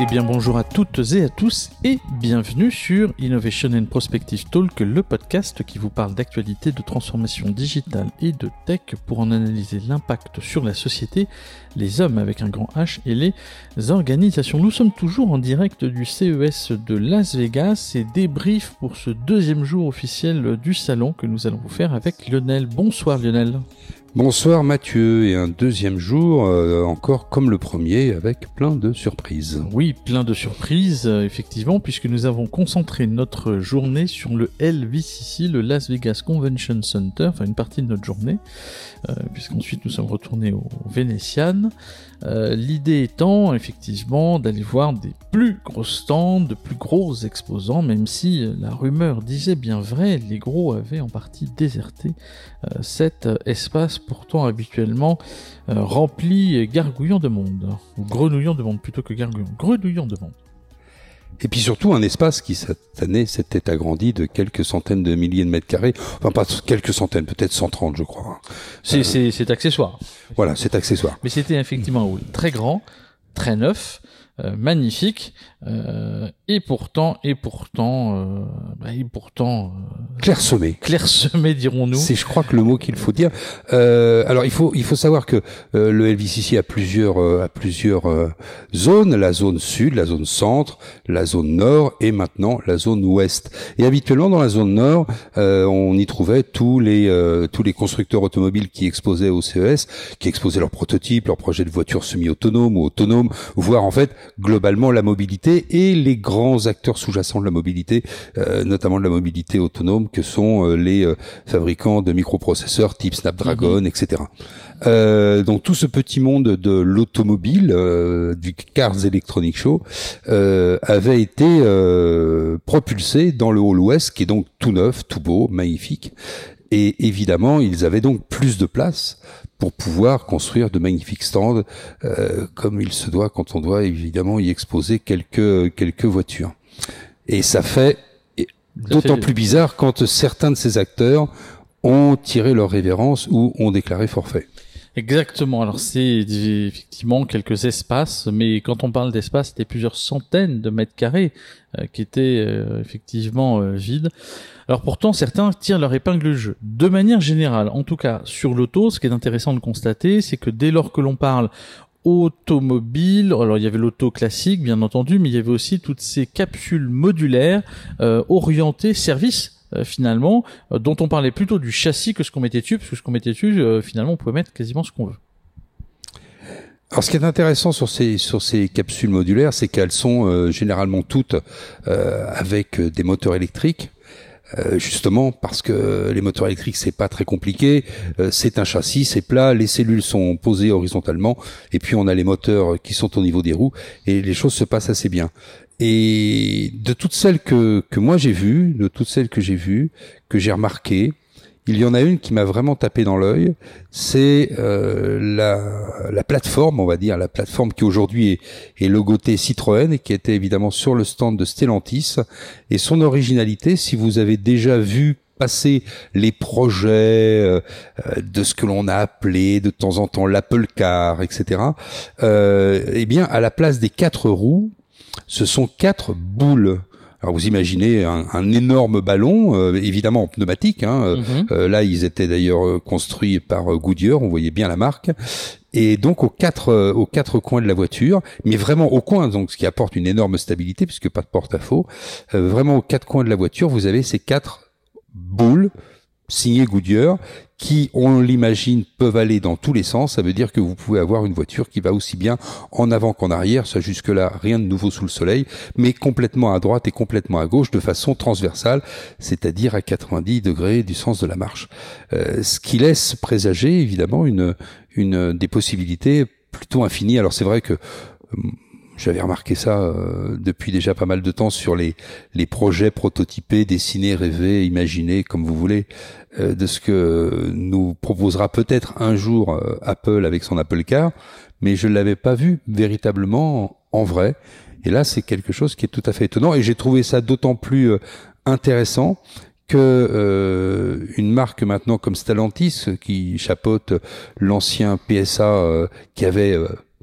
Eh bien bonjour à toutes et à tous et bienvenue sur Innovation and Prospective Talk, le podcast qui vous parle d'actualité, de transformation digitale et de tech pour en analyser l'impact sur la société, les hommes avec un grand H et les organisations. Nous sommes toujours en direct du CES de Las Vegas et débrief pour ce deuxième jour officiel du salon que nous allons vous faire avec Lionel. Bonsoir Lionel. Bonsoir Mathieu et un deuxième jour euh, encore comme le premier avec plein de surprises. Oui, plein de surprises euh, effectivement puisque nous avons concentré notre journée sur le LVCC, le Las Vegas Convention Center, enfin une partie de notre journée, euh, puisqu'ensuite nous sommes retournés au Vénétian. Euh, l'idée étant effectivement d'aller voir des plus gros stands, de plus gros exposants, même si la rumeur disait bien vrai, les gros avaient en partie déserté euh, cet espace pourtant habituellement rempli et gargouillant de monde, ou grenouillant de monde plutôt que gargouillant, grenouillant de monde. Et puis surtout un espace qui cette année s'était agrandi de quelques centaines de milliers de mètres carrés, enfin pas quelques centaines, peut-être 130 je crois. C'est euh, accessoire. Voilà, c'est accessoire. Mais c'était effectivement oui, très grand, très neuf, euh, magnifique euh, et pourtant et pourtant euh, bah, et pourtant euh, clairsemé. clairsemé dirons-nous. C'est je crois que le mot qu'il faut dire. Euh, alors il faut il faut savoir que le LVCC a plusieurs a plusieurs zones. La zone sud la zone centre la zone nord et maintenant la zone ouest. Et habituellement dans la zone nord on y trouvait tous les tous les constructeurs automobiles qui exposaient au CES qui exposaient leurs prototypes leurs projets de voitures semi-autonomes ou autonomes voire en fait globalement la mobilité et les grands acteurs sous-jacents de la mobilité, euh, notamment de la mobilité autonome, que sont euh, les euh, fabricants de microprocesseurs type Snapdragon, mhm. etc. donc tout ce petit monde de l'automobile, du Cars Electronic Show, avait été propulsé dans le Hall West, qui est donc tout neuf, tout beau, magnifique. Et évidemment, ils avaient donc plus de place pour pouvoir construire de magnifiques stands euh, comme il se doit quand on doit évidemment y exposer quelques quelques voitures. Et ça fait d'autant plus bizarre quand certains de ces acteurs ont tiré leur révérence ou ont déclaré forfait. Exactement. Alors c'est effectivement quelques espaces, mais quand on parle d'espace, c'était plusieurs centaines de mètres carrés euh, qui étaient euh, effectivement euh, vides. Alors pourtant, certains tirent leur épingle du jeu. De manière générale, en tout cas sur l'auto, ce qui est intéressant de constater, c'est que dès lors que l'on parle automobile. Alors il y avait l'auto classique, bien entendu, mais il y avait aussi toutes ces capsules modulaires orientées service euh, finalement, euh, dont on parlait plutôt du châssis que ce qu'on mettait dessus, parce que ce qu'on mettait dessus, euh, finalement, on pouvait mettre quasiment ce qu'on veut. Alors, ce qui est intéressant sur ces sur ces capsules modulaires, c'est qu'elles sont généralement toutes avec des moteurs électriques. Justement parce que les moteurs électriques c'est pas très compliqué, c'est un châssis, c'est plat, les cellules sont posées horizontalement et puis on a les moteurs qui sont au niveau des roues et les choses se passent assez bien. Et de toutes celles que, que moi j'ai vues, de toutes celles que j'ai vues, que j'ai remarquées, il y en a une qui m'a vraiment tapé dans l'œil, c'est euh, la, la, plateforme, on va dire, la plateforme qui aujourd'hui est, est logotée Citroën et qui était évidemment sur le stand de Stellantis. Et son originalité, si vous avez déjà vu passer les projets euh, de ce que l'on a appelé de temps en temps l'Apple Car, etc. Euh, eh bien, à la place des quatre roues, ce sont quatre boules. Alors vous imaginez un, énorme ballon, euh, évidemment pneumatique. Hein, euh, mhm. euh, là, ils étaient d'ailleurs construits par Goodyear, on voyait bien la marque. Et donc aux quatre aux quatre coins de la voiture, mais vraiment au coin, donc ce qui apporte une énorme stabilité puisque pas de porte-à-faux. vraiment aux quatre coins de la voiture, vous avez ces quatre boules signées Goodyear qui, on l'imagine, peuvent aller dans tous les sens. Ça veut dire que vous pouvez avoir une voiture qui va aussi bien en avant qu'en arrière. Ça, jusque-là, rien de nouveau sous le soleil, mais complètement à droite et complètement à gauche de façon transversale, c'est-à-dire à 90 degrés du sens de la marche. Euh, ce qui laisse présager, évidemment, une, une des possibilités plutôt infinies. Alors, c'est vrai que j'avais remarqué ça euh, depuis déjà pas mal de temps sur les, les projets prototypés, dessinés, rêvés, imaginés, comme vous voulez, euh, de ce que nous proposera peut-être un jour euh, Apple avec son Apple Car, mais je ne l'avais pas vu véritablement en vrai. Et là, c'est quelque chose qui est tout à fait étonnant, et j'ai trouvé ça d'autant plus intéressant que une marque maintenant comme Stellantis qui chapeaute l'ancien PSA qui avait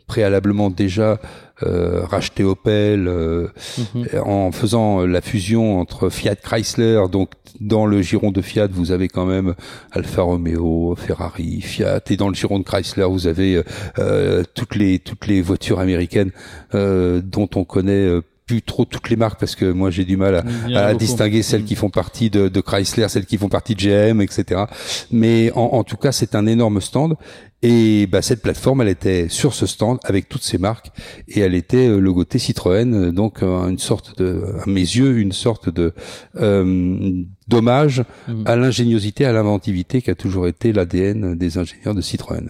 préalablement déjà euh, racheté Opel, euh, mhm. en faisant la fusion entre Fiat Chrysler. Donc dans le giron de Fiat, vous avez quand même Alfa Romeo, Ferrari, Fiat, et dans le giron de Chrysler, vous avez euh, toutes les toutes les voitures américaines dont on connaît plus trop toutes les marques parce que moi j'ai du mal à, distinguer celles qui mm. font partie de, de, Chrysler, celles qui font partie de GM, etc. Mais en, en tout cas, c'est un énorme stand et bah, cette plateforme, elle était sur ce stand avec toutes ces marques et elle était euh, logotée Citroën, euh, donc euh, une sorte de, à mes yeux, une sorte de euh, dommage mm. à l'ingéniosité, à l'inventivité qui a toujours été l'ADN des ingénieurs de Citroën.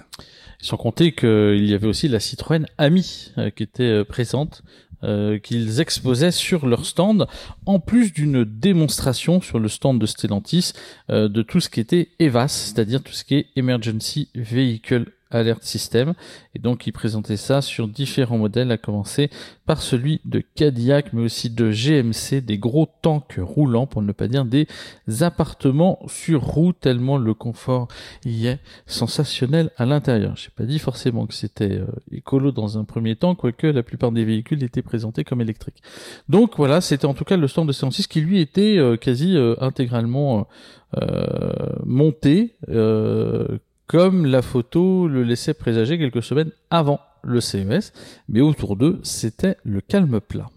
Sans compter qu'il y avait aussi la Citroën Ami qui était présente euh, qu'ils exposaient sur leur stand, en plus d'une démonstration sur le stand de Stellantis euh, de tout ce qui était EVAS, c'est-à-dire tout ce qui est Emergency Vehicle Alert System. Et donc, il présentait ça sur différents modèles, à commencer par celui de Cadillac, mais aussi de GMC, des gros tanks roulants, pour ne pas dire des appartements sur roue, tellement le confort y est sensationnel à l'intérieur. J'ai pas dit forcément que c'était euh, écolo dans un premier temps, quoique la plupart des véhicules étaient présentés comme électriques. Donc voilà, c'était en tout cas le stand de 106 qui lui était euh, quasi euh, intégralement monté comme la photo le laissait présager quelques semaines avant le CES, mais autour d'eux, c'était le calme plat.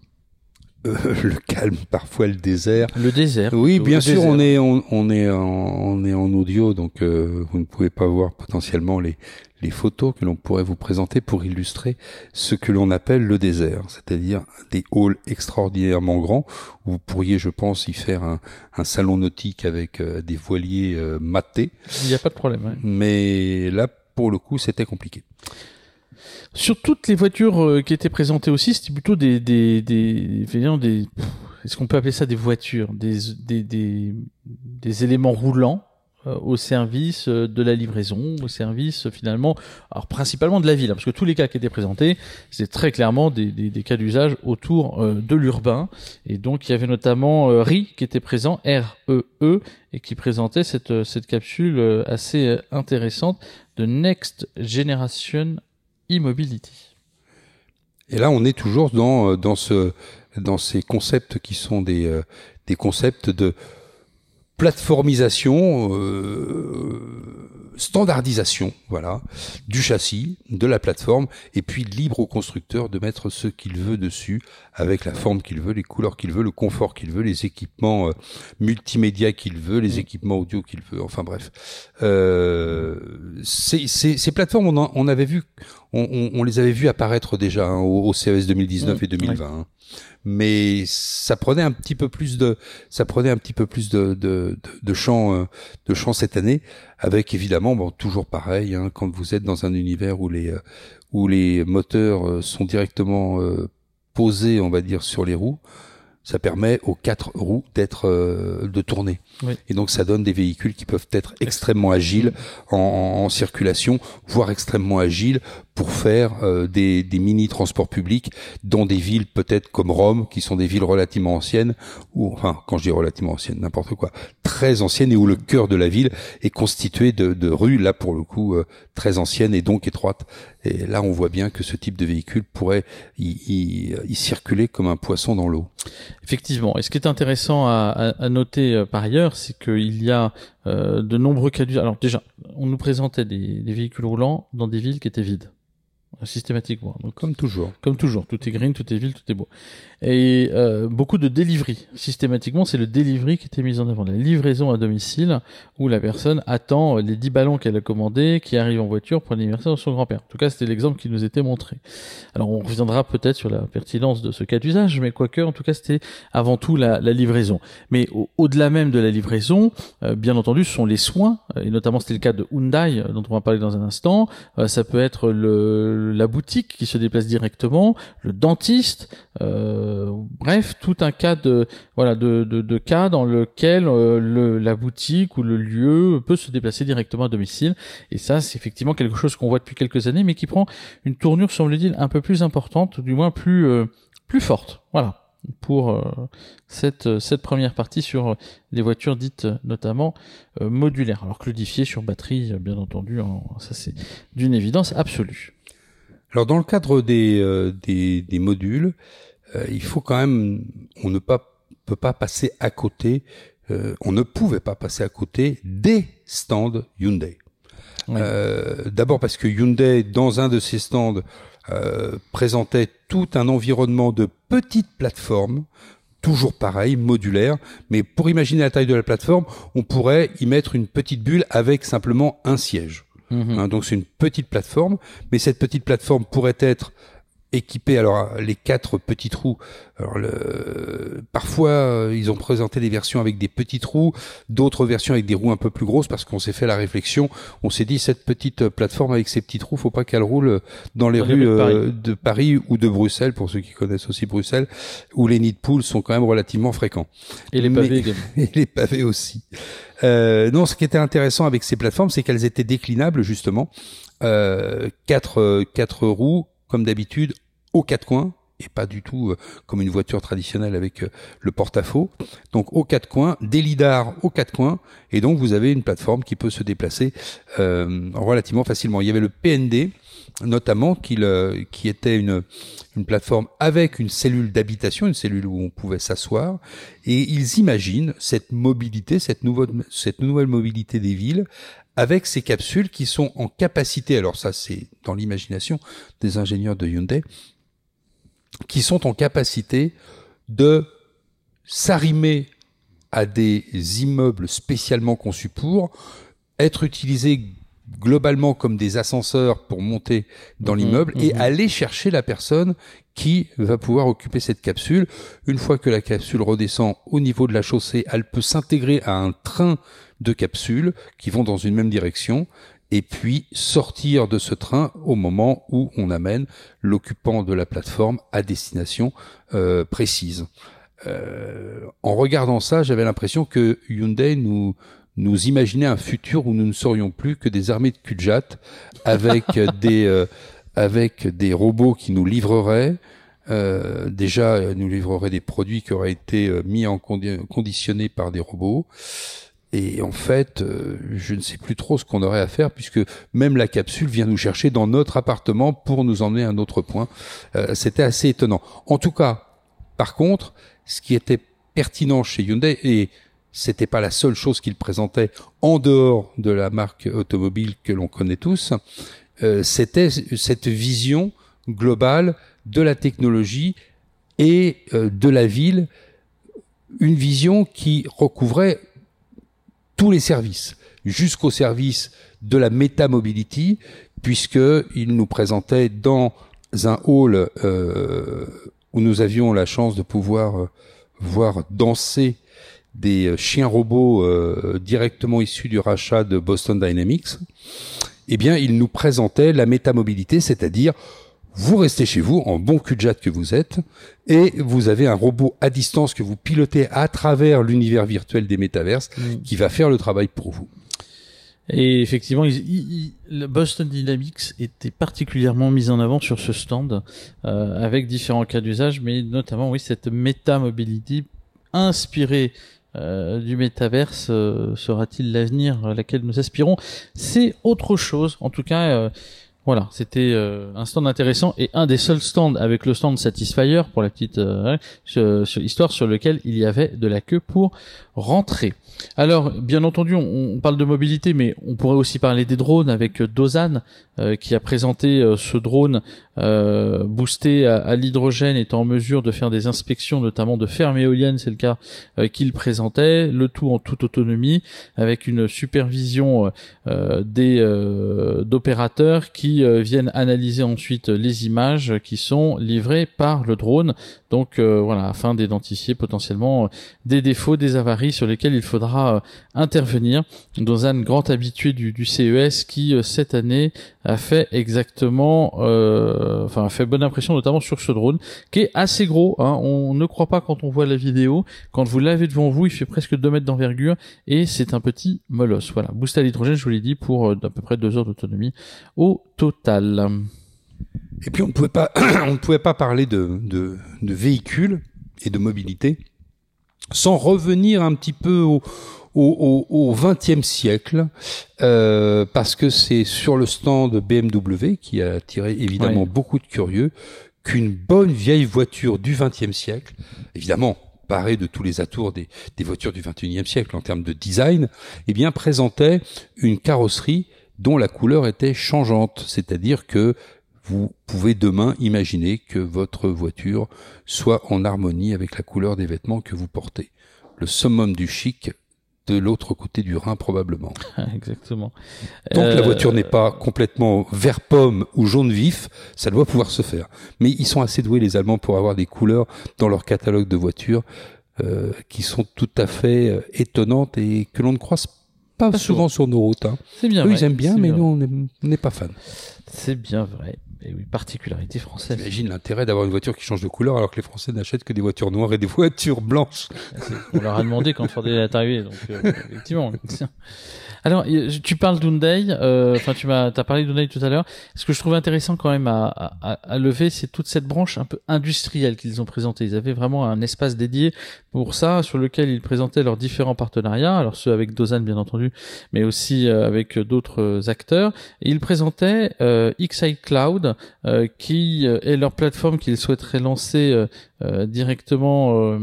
Euh, le calme, parfois le désert. Le désert. Oui, bien sûr, on est on, est en, on est en audio, donc euh, vous ne pouvez pas voir potentiellement les les photos que l'on pourrait vous présenter pour illustrer ce que l'on appelle le désert, c'est-à-dire des halls extraordinairement grands où vous pourriez, je pense, y faire un, un salon nautique avec euh, des voiliers matés. Il n'y a pas de problème. Mais là, pour le coup, c'était compliqué. Sur toutes les voitures euh, qui étaient présentées aussi, c'était plutôt des, des, des, des est-ce qu'on peut appeler ça des voitures, des, des, des, éléments roulants euh, au service euh, de la livraison, au service finalement, alors principalement de la ville, hein, parce que tous les cas qui étaient présentés, c'était très clairement des, des, des cas d'usage autour de l'urbain, et donc il y avait notamment RI qui était présent, R-E-E, -E, et qui présentait cette, cette capsule assez intéressante de Next Generation e-mobility. Et là, on est toujours dans, euh, dans, ce, dans ces concepts qui sont des, euh, des concepts de plateformisation, euh, standardisation, voilà, du châssis, de la plateforme, et puis libre au constructeur de mettre ce qu'il veut dessus, avec la forme qu'il veut, les couleurs qu'il veut, le confort qu'il veut, les équipements multimédia qu'il veut, les équipements audio qu'il veut, enfin bref. Euh, ces, ces, ces, plateformes, on, on avait vu, on, on, les avait vues apparaître déjà hein, au, CES 2019 et 2020. Hein. Mais ça prenait un petit peu plus de, ça prenait un petit peu plus de de, de, champ euh, de champ cette année, avec évidemment, bon, toujours pareil, hein, quand vous êtes dans un univers où les euh, où les moteurs euh, sont directement posés, on va dire, sur les roues ça permet aux quatre roues d'être de tourner. Et donc ça donne des véhicules qui peuvent être extrêmement agiles en, en circulation, voire extrêmement agiles pour faire euh, des, des, mini transports publics dans des villes peut-être comme Rome, qui sont des villes relativement anciennes, ou enfin quand je dis relativement anciennes, n'importe quoi, très anciennes et où le cœur de la ville est constitué de, de rues là pour le coup euh, très anciennes et donc étroites. Et là on voit bien que ce type de véhicule pourrait y, y, y circuler comme un poisson dans l'eau. Effectivement. Et ce qui est intéressant à, à, noter euh, par ailleurs, c'est qu'il y a de nombreux cas d'usage. Alors déjà, on nous présentait des, des véhicules roulants dans des villes qui étaient vides systématiquement. Donc, comme toujours. Comme toujours. Tout est green, tout est ville, tout est beau. Et euh, beaucoup de delivery. Systématiquement, c'est le delivery qui était mis en avant. La livraison à domicile où la personne attend les 10 ballons qu'elle a commandés qui arrivent en voiture pour l'anniversaire de son grand-père. En tout cas, c'était l'exemple qui nous était montré. Alors, on reviendra peut-être sur la pertinence de ce cas d'usage, mais quoique, en tout cas, c'était avant tout la, la livraison. Mais au-delà même de la livraison, euh, bien entendu, ce sont les soins, et notamment c'était le cas de Hyundai, euh, dont on va parler dans un instant. Euh, ça peut être le la boutique qui se déplace directement, le dentiste, euh, bref, tout un cas de voilà de, de, cas dans lequel euh, le, la boutique ou le lieu peut se déplacer directement à domicile. Et ça, c'est effectivement quelque chose qu'on voit depuis quelques années, mais qui prend une tournure, semble-t-il, un peu plus importante, du moins plus euh, plus forte. Voilà pour cette, cette première partie sur les voitures dites notamment modulaires. Alors claudifiées sur batterie, bien entendu, ça c'est d'une évidence absolue. Alors dans le cadre des, euh, des, des, modules, euh, il faut quand même, on ne pas, peut pas passer à côté, euh, on ne pouvait pas passer à côté des stands Hyundai. D'abord parce que Hyundai, dans un de ses stands, présentait tout un environnement de petites plateformes toujours pareil, modulaire, mais pour imaginer la taille de la plateforme, on pourrait y mettre une petite bulle avec simplement un siège. Mhm. Hein, donc c'est une petite plateforme, mais cette petite plateforme pourrait être équipée. Alors les quatre petits trous. Alors le, parfois euh, ils ont présenté des versions avec des petits trous, d'autres versions avec des roues un peu plus grosses parce qu'on s'est fait la réflexion. On s'est dit cette petite plateforme avec ces petits trous, faut pas qu'elle roule dans les rues euh, de Paris. ou de Bruxelles pour ceux qui connaissent aussi Bruxelles, où les nids de poules sont quand même relativement fréquents. Et les pavés Et les pavés aussi. Euh, non, ce qui était intéressant avec ces plateformes, c'est qu'elles étaient déclinables justement. Euh, quatre, quatre roues, comme d'habitude, aux quatre coins, et pas du tout euh, comme une voiture traditionnelle avec euh, le porte-à-faux. Donc aux quatre coins, des lidars aux quatre coins, et donc vous avez une plateforme qui peut se déplacer euh, relativement facilement. Il y avait le PND notamment qui, était une, plateforme avec une cellule d'habitation, une cellule où on pouvait s'asseoir, et ils imaginent cette mobilité, nouvelle, cette nouvelle mobilité des villes avec ces capsules qui sont en capacité, alors ça c'est dans l'imagination des ingénieurs de Hyundai, qui sont en capacité de s'arrimer à des immeubles spécialement conçus pour être utilisés globalement comme des ascenseurs pour monter dans mhm, l'immeuble et mhm. aller chercher la personne qui va pouvoir occuper cette capsule. Une fois que la capsule redescend au niveau de la chaussée, elle peut s'intégrer à un train de capsules qui vont dans une même direction et puis sortir de ce train au moment où on amène l'occupant de la plateforme à destination euh, précise. Euh, en regardant ça, j'avais l'impression que Hyundai nous nous imaginait un futur où nous ne serions plus que des armées de Kujat avec des euh, avec des robots qui nous livreraient. Euh, déjà, nous livreraient des produits qui auraient été mis en conditionnés par des robots. Et en fait, euh, je ne sais plus trop ce qu'on aurait à faire puisque même la capsule vient nous chercher dans notre appartement pour nous emmener à un autre point. Euh, c'était assez étonnant. En tout cas, par contre, ce qui était pertinent chez Hyundai et c'était pas la seule chose qu'il présentait en dehors de la marque automobile que l'on connaît tous, euh, c'était cette vision globale de la technologie et de la ville, une vision qui recouvrait tous les services, jusqu'au service de la métamobility, puisqu'il nous présentait dans un hall euh, où nous avions la chance de pouvoir euh, voir danser des euh, chiens robots directement issus du rachat de Boston Dynamics, eh bien, il nous présentait la métamobilité, c'est-à-dire vous restez chez vous, en bon cul de que vous êtes, et vous avez un robot à distance que vous pilotez à travers l'univers virtuel des métaverses mm. qui va faire le travail pour vous. Et effectivement, Boston Dynamics était particulièrement mis en avant sur ce stand, euh, avec différents cas d'usage, mais notamment oui cette méta mobility inspirée euh, du métaverse euh, sera-t-il l'avenir à laquelle nous aspirons? C'est autre chose. En tout cas, voilà, c'était euh, un stand intéressant et un des seuls stands avec le stand Satisfyer pour la petite euh, histoire sur lequel il y avait de la queue pour rentrer. Alors, bien entendu, on, parle de mobilité, mais on pourrait aussi parler des drones avec Dozan, euh, qui a présenté euh, ce drone euh, boosté à, l'hydrogène, étant en mesure de faire des inspections, notamment de fermes éoliennes, c'est le cas qu'il présentait, le tout en toute autonomie, avec une supervision des d'opérateurs qui viennent analyser ensuite les images qui sont livrées par le drone. Donc voilà, afin d'identifier potentiellement des défauts, des avaries sur lesquels il faudra euh, intervenir. Dans un grand habitué du, du CES qui euh, cette année a fait exactement, euh, enfin a fait bonne impression notamment sur ce drone qui est assez gros. Hein. On ne croit pas quand on voit la vidéo. Quand vous l'avez devant vous, il fait presque 2 mètres d'envergure et c'est un petit molosse. Voilà, boost à l'hydrogène, je vous l'ai dit, pour à peu près 2 heures d'autonomie au total. Et puis on ne pouvait pas, on ne pouvait pas parler de, de, de véhicules et de mobilité sans revenir un petit peu au, au XXe siècle, euh, parce que c'est sur le stand de BMW qui a attiré évidemment beaucoup de curieux qu'une bonne vieille voiture du XXe siècle, évidemment parée de tous les atours des, des voitures du XXIe siècle en termes de design, eh bien présentait une carrosserie dont la couleur était changeante, c'est-à-dire que vous pouvez demain imaginer que votre voiture soit en harmonie avec la couleur des vêtements que vous portez. Le summum du chic de l'autre côté du Rhin probablement. Exactement. Donc la voiture n'est pas complètement vert pomme ou jaune vif, ça doit pouvoir se faire. Mais ils sont assez doués les Allemands pour avoir des couleurs dans leur catalogue de voitures euh, qui sont tout à fait euh, étonnantes et que l'on ne croise pas, souvent, sur nos routes. Hein. C'est bien. Eux, vrai. ils aiment bien, mais nous, on n'est pas fans. C'est bien vrai. Et oui, particularité française. Imagine l'intérêt d'avoir une voiture qui change de couleur alors que les Français n'achètent que des voitures noires et des voitures blanches. On leur a demandé quand Ford est arrivé, donc euh, effectivement. Alors, tu parles d'Hyundai, euh, enfin tu m'as as parlé d'Hyundai tout à l'heure. Ce que je trouve intéressant quand même à, à, à lever, c'est toute cette branche un peu industrielle qu'ils ont présentée. Ils avaient vraiment un espace dédié pour ça, sur lequel ils présentaient leurs différents partenariats, alors ceux avec Dozan bien entendu, mais aussi euh, avec d'autres acteurs. Et ils présentaient euh, XI Cloud, euh, qui est leur plateforme qu'ils souhaiteraient lancer euh, directement euh,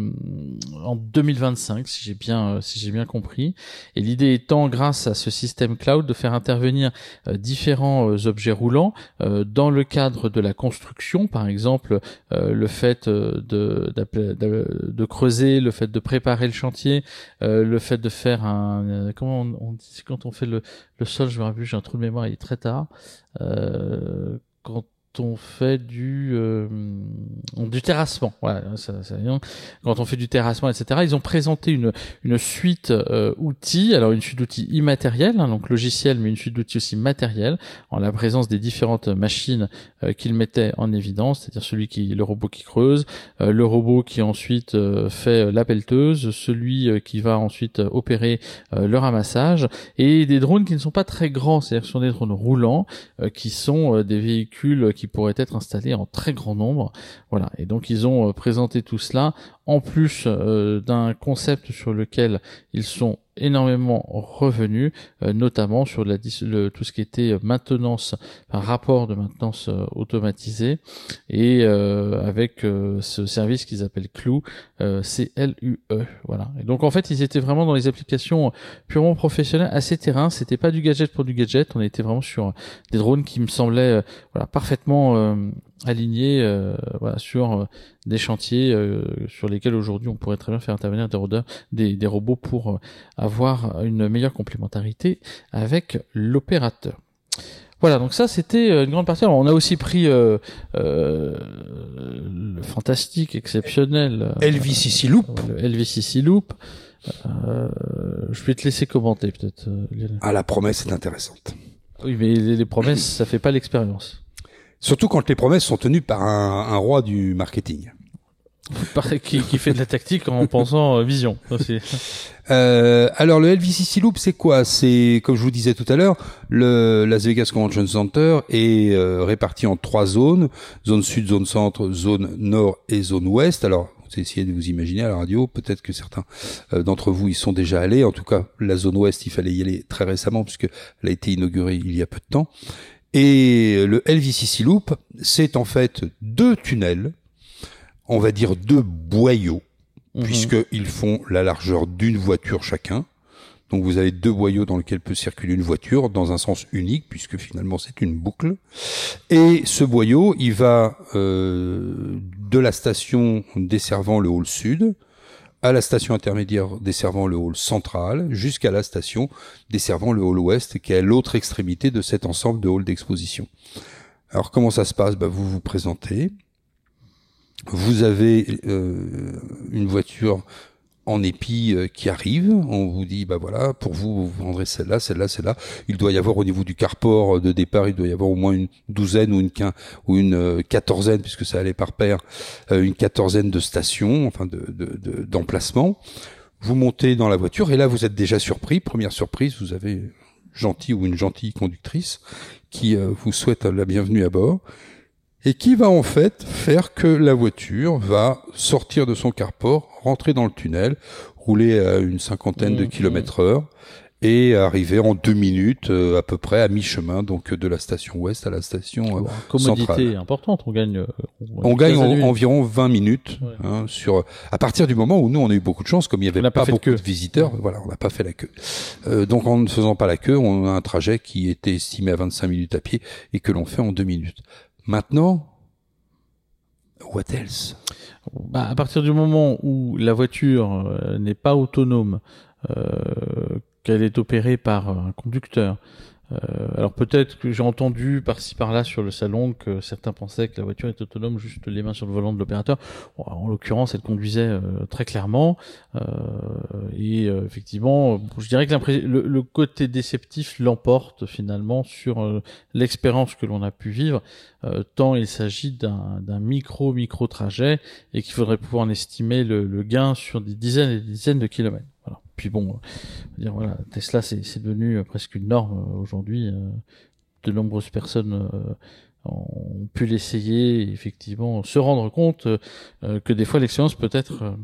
en 2025 si j'ai bien euh, si bien compris. Et l'idée étant grâce à ce système cloud de faire intervenir différents objets roulants dans le cadre de la construction. Par exemple le fait de, creuser le fait de préparer le chantier le fait de faire un comment on, on dit quand on fait le, le sol je me rappelle j'ai un trou de mémoire il est très tard quand on fait du euh, du terrassement. Voilà, ça, ça Quand on fait du terrassement, etc. Ils ont présenté une une suite euh, outils. Alors une suite d'outils immatériels, hein, donc logiciels, mais une suite d'outils aussi matériels, en la présence des différentes machines euh, qu'ils mettaient en évidence, c'est-à-dire celui qui le robot qui creuse, euh, le robot qui ensuite euh, fait la pelleteuse, celui euh, qui va ensuite opérer le ramassage, et des drones qui ne sont pas très grands, c'est-à-dire ce sont des drones roulants, qui sont des véhicules qui pourraient être installés en très grand nombre. Voilà. Et donc ils ont euh, présenté tout cela en plus euh, d'un concept sur lequel ils sont énormément revenus, euh, notamment sur la, le, tout ce qui était maintenance, un rapport de maintenance euh, automatisé, et euh, avec euh, ce service qu'ils appellent Clou, C-L-U-E, voilà. Donc en fait, ils étaient vraiment dans les applications purement professionnelles, assez terrain. C'était pas du gadget pour du gadget. On était vraiment sur des drones qui me semblaient voilà parfaitement alignés voilà, sur des chantiers euh, sur lesquels aujourd'hui on pourrait très bien faire intervenir des, rodeurs, des, des robots pour euh, avoir une meilleure complémentarité avec l'opérateur. Voilà, donc ça c'était une grande partie. Alors, on a aussi pris euh, euh, le fantastique, exceptionnel LVCC Loop. Le LVCC Loop. Euh, je vais te laisser commenter peut-être. Ah, la promesse est intéressante. Oui, mais les, les promesses, ça fait pas l'expérience. Surtout quand les promesses sont tenues par un, un roi du marketing. qui, qui, fait de la tactique en pensant euh, vision aussi. Euh, alors le LVCC Loop, c'est quoi? C'est comme je vous disais tout à l'heure, le Las Vegas Convention Center est euh, réparti en trois zones zone sud, zone centre, zone nord et zone ouest. Alors vous essayez de vous imaginer à la radio, peut-être que certains euh, d'entre vous y sont déjà allés. En tout cas, la zone ouest, il fallait y aller très récemment puisque elle a été inaugurée il y a peu de temps. Et le LVCC Loop, c'est en fait deux tunnels on va dire deux boyaux, mmh. puisqu'ils font la largeur d'une voiture chacun. Donc vous avez deux boyaux dans lesquels peut circuler une voiture dans un sens unique, puisque finalement c'est une boucle. Et ce boyau, il va euh, de la station desservant le hall sud à la station intermédiaire desservant le hall central, jusqu'à la station desservant le hall ouest, qui est l'autre extrémité de cet ensemble de halls d'exposition. Alors comment ça se passe? Bah, Vous vous présentez, vous avez euh, une voiture en épi euh, qui arrive, on vous dit bah voilà, pour vous vous vendrez celle-là, celle-là, celle-là. Il doit y avoir au niveau du carport de départ, il doit y avoir au moins une douzaine ou une quin, ou une euh, quatorzaine puisque ça allait par paire, euh, une quatorzaine de stations, enfin de d'emplacements. De, vous montez dans la voiture et là vous êtes déjà surpris. Première surprise, vous avez gentil ou une gentille conductrice qui euh, vous souhaite la bienvenue à bord et qui va en fait faire que la voiture va sortir de son carport, rentrer dans le tunnel, rouler à une cinquantaine de Mmh, kilomètres heure et arriver en deux minutes euh, à peu près à mi-chemin donc de la station ouest à la station euh, commodité centrale. importante, on gagne. euh, On gagne en- environ 20 minutes Ouais. hein, sur à partir du moment où nous on a eu beaucoup de chance comme il y avait pas pas, fait de beaucoup de, visiteurs voilà on n'a pas fait la queue Euh, donc en ne faisant pas la queue on a un trajet qui était estimé à 25 minutes à pied et que l'on fait en deux minutes maintenant what else? Bah, à partir du moment où la voiture euh, n'est pas autonome, euh, qu'elle est opérée par un conducteur, alors peut-être que j'ai entendu par-ci par-là sur le salon que certains pensaient que la voiture est autonome juste les mains sur le volant de l'opérateur. En l'occurrence, elle conduisait euh, très clairement euh, et euh, effectivement, je dirais que le, côté déceptif l'emporte finalement sur euh, l'expérience que l'on a pu vivre, euh, tant il s'agit d'un micro micro trajet et qu'il faudrait pouvoir en estimer le gain sur des dizaines et des dizaines de kilomètres. Voilà. Puis bon, euh, dire, voilà, Tesla c'est devenu euh, presque une norme euh, aujourd'hui. de nombreuses personnes ont pu l'essayer effectivement se rendre compte que des fois l'expérience peut être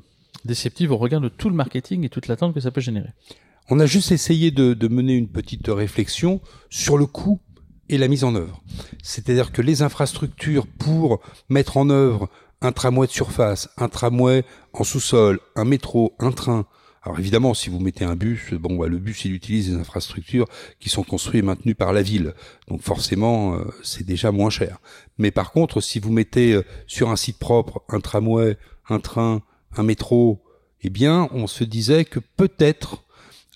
déceptive au regard de tout le marketing et toute l'attente que ça peut générer. On a juste essayé de, de mener une petite réflexion sur le coût et la mise en œuvre. C'est-à-dire que les infrastructures pour mettre en œuvre un tramway de surface, un tramway en sous-sol, un métro, un train. Alors évidemment, si vous mettez un bus, bon, bah, le bus il utilise des infrastructures qui sont construites et maintenues par la ville, donc forcément euh, c'est déjà moins cher. Mais par contre, si vous mettez euh, sur un site propre un tramway, un train, un métro, eh bien, on se disait que peut-être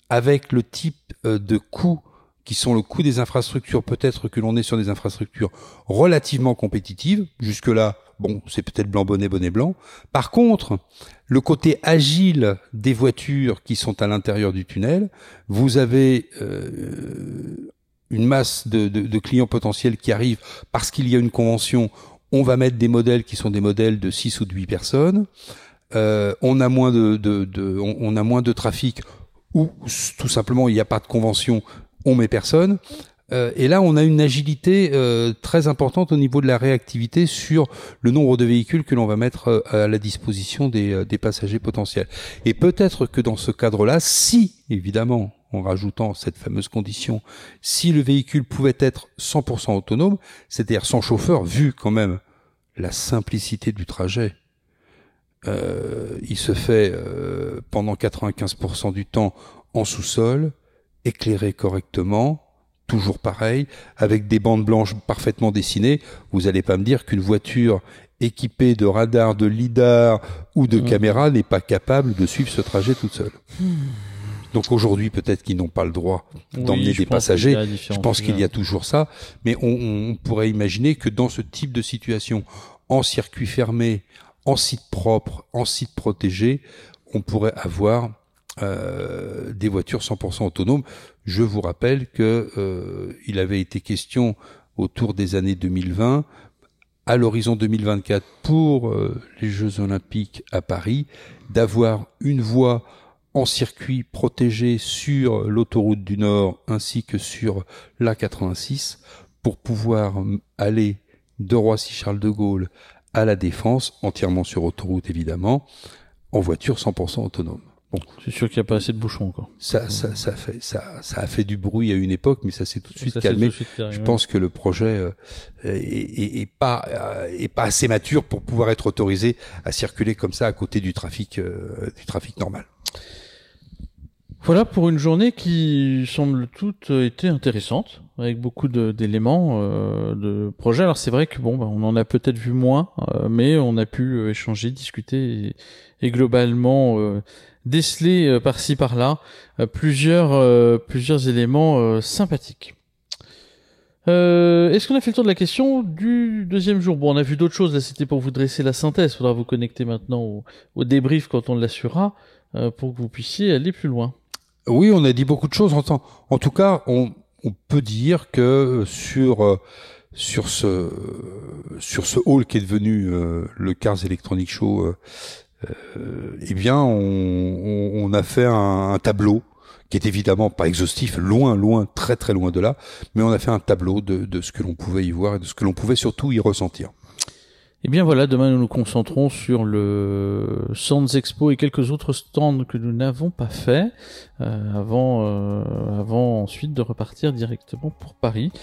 avec le type euh, de coûts qui sont le coût des infrastructures, peut-être que l'on est sur des infrastructures relativement compétitives. Jusque-là, bon, c'est peut-être blanc bonnet, bonnet blanc. Par contre, le côté agile des voitures qui sont à l'intérieur du tunnel, vous avez euh, une masse de, clients potentiels qui arrivent parce qu'il y a une convention. On va mettre des modèles qui sont des modèles de 6 ou de 8 personnes. Euh, on a moins de, on, a moins de trafic ou tout simplement il n'y a pas de convention, on met personne. Euh, et là, on a une agilité euh, très importante au niveau de la réactivité sur le nombre de véhicules que l'on va mettre euh, à la disposition des, euh, des passagers potentiels. Et peut-être que dans ce cadre-là, si, évidemment, en rajoutant cette fameuse condition, si le véhicule pouvait être 100% autonome, c'est-à-dire sans chauffeur, vu quand même la simplicité du trajet, euh, il se fait euh, pendant 95% du temps en sous-sol, éclairé correctement, toujours pareil, avec des bandes blanches parfaitement dessinées. Vous allez pas me dire qu'une voiture équipée de radars, de lidar ou de Mhm. caméras n'est pas capable de suivre ce trajet toute seule. Donc aujourd'hui, peut-être qu'ils n'ont pas le droit d'emmener Oui, des passagers. Je pense qu'il y a toujours ça, mais on, on pourrait imaginer que dans ce type de situation, en circuit fermé, en site propre, en site protégé, on pourrait avoir des voitures 100% autonomes. Je vous rappelle que euh, il avait été question autour des années 2020, à l'horizon 2024 pour euh, les Jeux Olympiques à Paris, d'avoir une voie en circuit protégé sur l'autoroute du Nord ainsi que sur l'A86 pour pouvoir mm, aller de Roissy-Charles de Gaulle à la Défense, entièrement sur autoroute évidemment, en voiture 100% autonome. Bon, C'est sûr qu'il n'y a pas assez de bouchons encore. ça, ça, ça, fait, ça, ça a fait du bruit à une époque, mais ça s'est tout de suite Ça, calmé. de suite Je pense que le projet euh, est, est- est pas euh, est pas assez mature pour pouvoir être autorisé à circuler comme ça à côté du trafic euh, du trafic normal. Voilà pour une journée qui semble toute été intéressante, avec beaucoup de- d'éléments euh, de projets. Alors c'est vrai que bon, bah, on en a peut-être vu moins, mais on a pu échanger, discuter et, et globalement déceler euh, par-ci par-là euh, plusieurs euh, plusieurs éléments sympathiques. Est-ce qu'on a fait le tour de la question du deuxième jour? Bon, on a vu d'autres choses. Là, c'était pour vous dresser la synthèse. Faudra vous connecter maintenant au, débrief quand on l'assurera pour que vous puissiez aller plus loin. Oui, on a dit beaucoup de choses. En, tout cas, on, peut dire que sur sur ce sur ce hall qui est devenu le Cars Electronic Show, eh bien, on, a fait un, tableau qui est évidemment pas exhaustif, loin, loin, très, très loin de là, mais on a fait un tableau de, ce que l'on pouvait y voir et de ce que l'on pouvait surtout y ressentir. Et bien voilà, demain nous nous concentrons sur le Sands Expo et quelques autres stands que nous n'avons pas fait euh, avant, euh, avant ensuite de repartir directement pour Paris.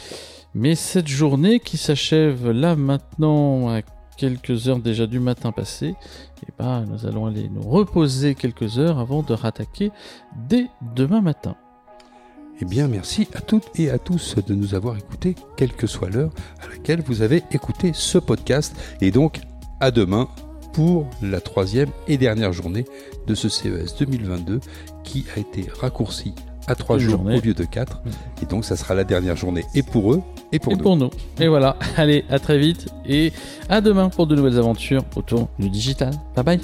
Mais cette journée qui s'achève là maintenant à quelques heures déjà du matin passé, eh ben, nous allons aller nous reposer quelques heures avant de rattaquer dès demain matin. Eh bien, merci à toutes et à tous de nous avoir écoutés, quelle que soit l'heure à laquelle vous avez écouté ce podcast. Et donc, à demain pour la troisième et dernière journée de ce CES 2022 qui a été raccourci à trois jours au lieu de quatre. Et donc, ça sera la dernière journée et pour eux et pour et nous. pour nous. Et voilà, allez, à très vite et à demain pour de nouvelles aventures autour du digital. Bye bye.